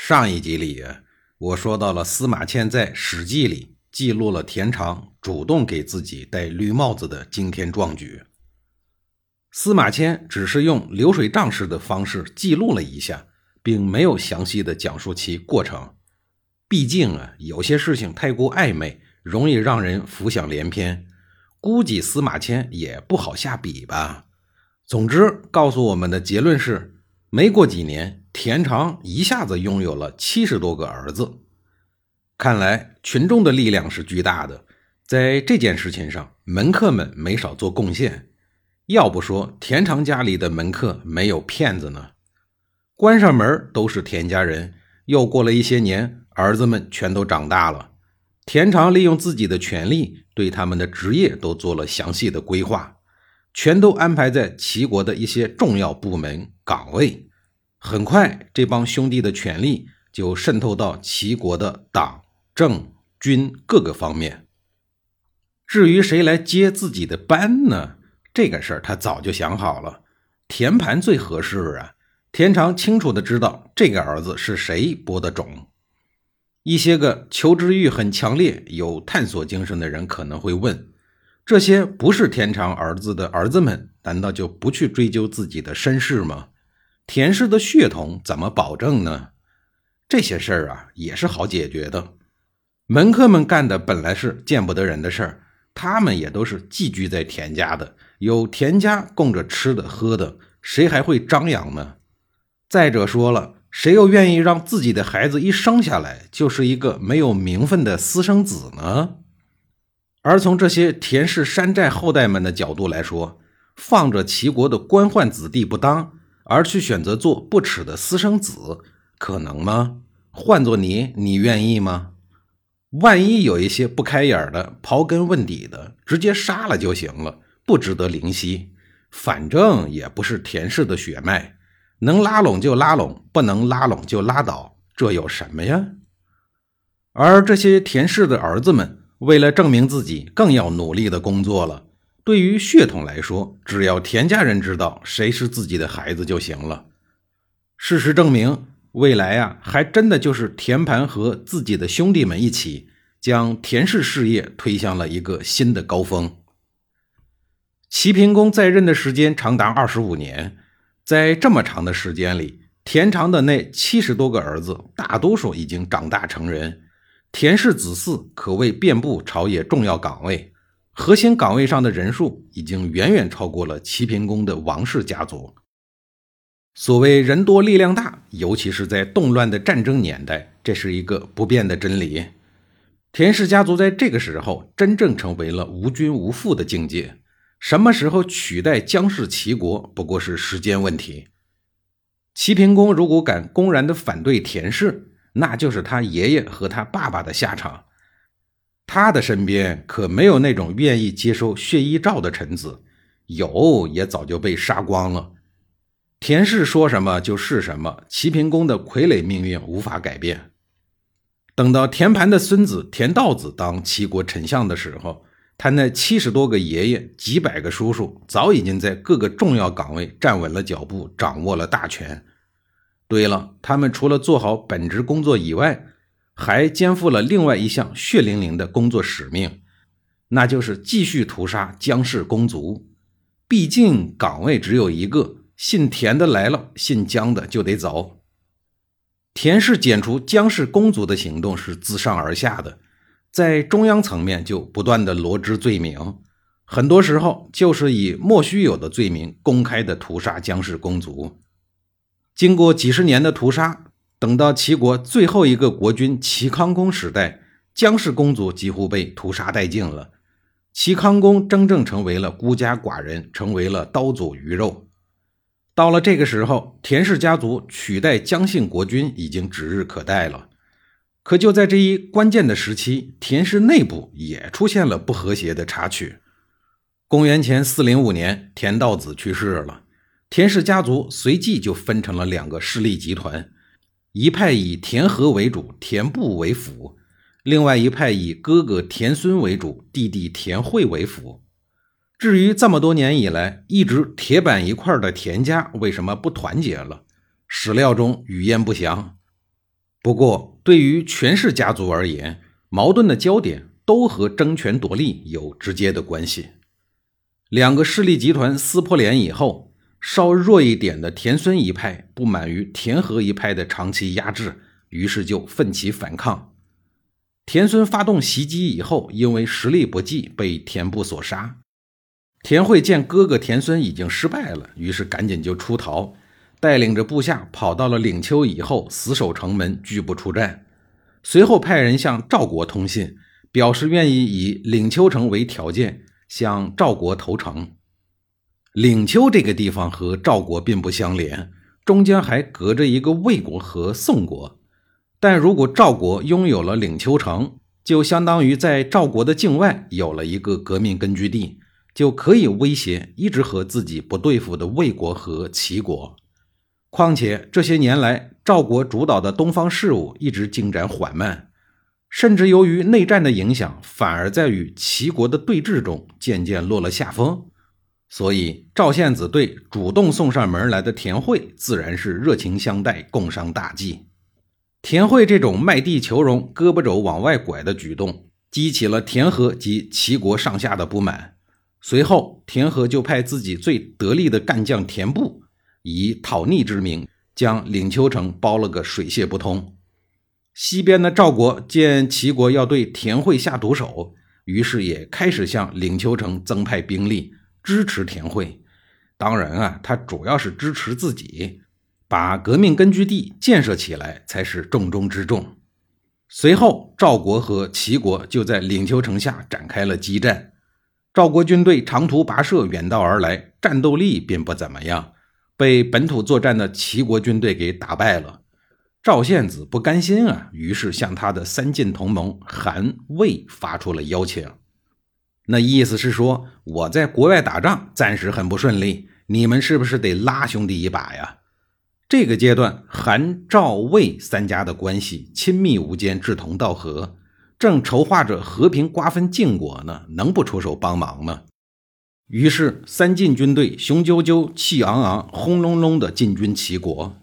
上一集里，我说到了司马迁在《史记》里记录了田常主动给自己戴绿帽子的惊天壮举。司马迁只是用流水账式的方式记录了一下，并没有详细的讲述其过程。毕竟啊，有些事情太过暧昧，容易让人浮想联翩。估计司马迁也不好下笔吧。总之，告诉我们的结论是。没过几年，田常一下子拥有了七十多个儿子。看来群众的力量是巨大的，在这件事情上，门客们没少做贡献。要不说田常家里的门客没有骗子呢？关上门都是田家人。又过了一些年，儿子们全都长大了。田常利用自己的权力，对他们的职业都做了详细的规划。全都安排在齐国的一些重要部门岗位。很快，这帮兄弟的权力就渗透到齐国的党、政、军各个方面。至于谁来接自己的班呢？这个事儿他早就想好了，田盘最合适啊。田常清楚的知道这个儿子是谁播的种。一些个求知欲很强烈、有探索精神的人可能会问。这些不是田常儿子的儿子们，难道就不去追究自己的身世吗？田氏的血统怎么保证呢？这些事儿啊，也是好解决的。门客们干的本来是见不得人的事儿，他们也都是寄居在田家的，有田家供着吃的喝的，谁还会张扬呢？再者说了，谁又愿意让自己的孩子一生下来就是一个没有名分的私生子呢？而从这些田氏山寨后代们的角度来说，放着齐国的官宦子弟不当，而去选择做不耻的私生子，可能吗？换做你，你愿意吗？万一有一些不开眼的、刨根问底的，直接杀了就行了，不值得灵犀。反正也不是田氏的血脉，能拉拢就拉拢，不能拉拢就拉倒，这有什么呀？而这些田氏的儿子们。为了证明自己，更要努力的工作了。对于血统来说，只要田家人知道谁是自己的孩子就行了。事实证明，未来啊，还真的就是田盘和自己的兄弟们一起，将田氏事业推向了一个新的高峰。齐平公在任的时间长达二十五年，在这么长的时间里，田常的那七十多个儿子，大多数已经长大成人。田氏子嗣可谓遍布朝野重要岗位，核心岗位上的人数已经远远超过了齐平公的王氏家族。所谓人多力量大，尤其是在动乱的战争年代，这是一个不变的真理。田氏家族在这个时候真正成为了无君无父的境界，什么时候取代姜氏齐国，不过是时间问题。齐平公如果敢公然的反对田氏，那就是他爷爷和他爸爸的下场。他的身边可没有那种愿意接受血衣诏的臣子，有也早就被杀光了。田氏说什么就是什么，齐平公的傀儡命运无法改变。等到田盘的孙子田道子当齐国丞相的时候，他那七十多个爷爷、几百个叔叔，早已经在各个重要岗位站稳了脚步，掌握了大权。对了，他们除了做好本职工作以外，还肩负了另外一项血淋淋的工作使命，那就是继续屠杀姜氏公族。毕竟岗位只有一个，姓田的来了，姓姜的就得走。田氏剪除姜氏公族的行动是自上而下的，在中央层面就不断的罗织罪名，很多时候就是以莫须有的罪名公开的屠杀姜氏公族。经过几十年的屠杀，等到齐国最后一个国君齐康公时代，姜氏公族几乎被屠杀殆尽了。齐康公真正成为了孤家寡人，成为了刀俎鱼肉。到了这个时候，田氏家族取代姜姓国君已经指日可待了。可就在这一关键的时期，田氏内部也出现了不和谐的插曲。公元前四零五年，田道子去世了，田氏家族随即就分成了两个势力集团，一派以田和为主，田部为辅；另外一派以哥哥田孙为主，弟弟田惠为辅。至于这么多年以来一直铁板一块的田家为什么不团结了，史料中语焉不详。不过，对于权氏家族而言，矛盾的焦点都和争权夺利有直接的关系。两个势力集团撕破脸以后，稍弱一点的田孙一派不满于田和一派的长期压制，于是就奋起反抗。田孙发动袭击以后，因为实力不济，被田部所杀。田惠见哥哥田孙已经失败了，于是赶紧就出逃。带领着部下跑到了领丘以后，死守城门，拒不出战。随后派人向赵国通信，表示愿意以领丘城为条件向赵国投诚。领丘这个地方和赵国并不相连，中间还隔着一个魏国和宋国。但如果赵国拥有了领丘城，就相当于在赵国的境外有了一个革命根据地，就可以威胁一直和自己不对付的魏国和齐国。况且这些年来，赵国主导的东方事务一直进展缓慢，甚至由于内战的影响，反而在与齐国的对峙中渐渐落了下风。所以赵献子对主动送上门来的田惠，自然是热情相待，共商大计。田惠这种卖地求荣、胳膊肘往外拐的举动，激起了田和及齐国上下的不满。随后，田和就派自己最得力的干将田部。以讨逆之名，将领丘城包了个水泄不通。西边的赵国见齐国要对田惠下毒手，于是也开始向领丘城增派兵力，支持田惠。当然啊，他主要是支持自己，把革命根据地建设起来才是重中之重。随后，赵国和齐国就在领丘城下展开了激战。赵国军队长途跋涉，远道而来，战斗力并不怎么样。被本土作战的齐国军队给打败了，赵献子不甘心啊，于是向他的三晋同盟韩魏发出了邀请。那意思是说，我在国外打仗暂时很不顺利，你们是不是得拉兄弟一把呀？这个阶段，韩赵魏三家的关系亲密无间，志同道合，正筹划着和平瓜分晋国呢，能不出手帮忙吗？于是，三晋军队雄赳赳、气昂昂、轰隆隆地进军齐国。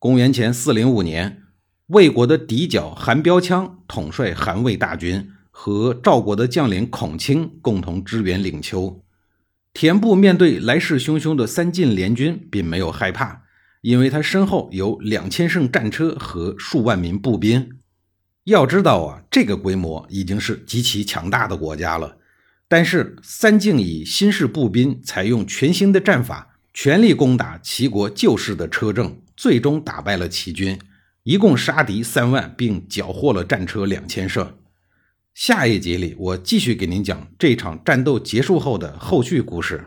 公元前四零五年，魏国的嫡角韩彪羌统帅韩魏大军，和赵国的将领孔卿共同支援领丘。田部面对来势汹汹的三晋联军，并没有害怕，因为他身后有两千乘战车和数万名步兵。要知道啊，这个规模已经是极其强大的国家了。但是三晋以新式步兵，采用全新的战法，全力攻打齐国旧式的车阵，最终打败了齐军，一共杀敌三万，并缴获了战车两千乘。下一集里，我继续给您讲这场战斗结束后的后续故事。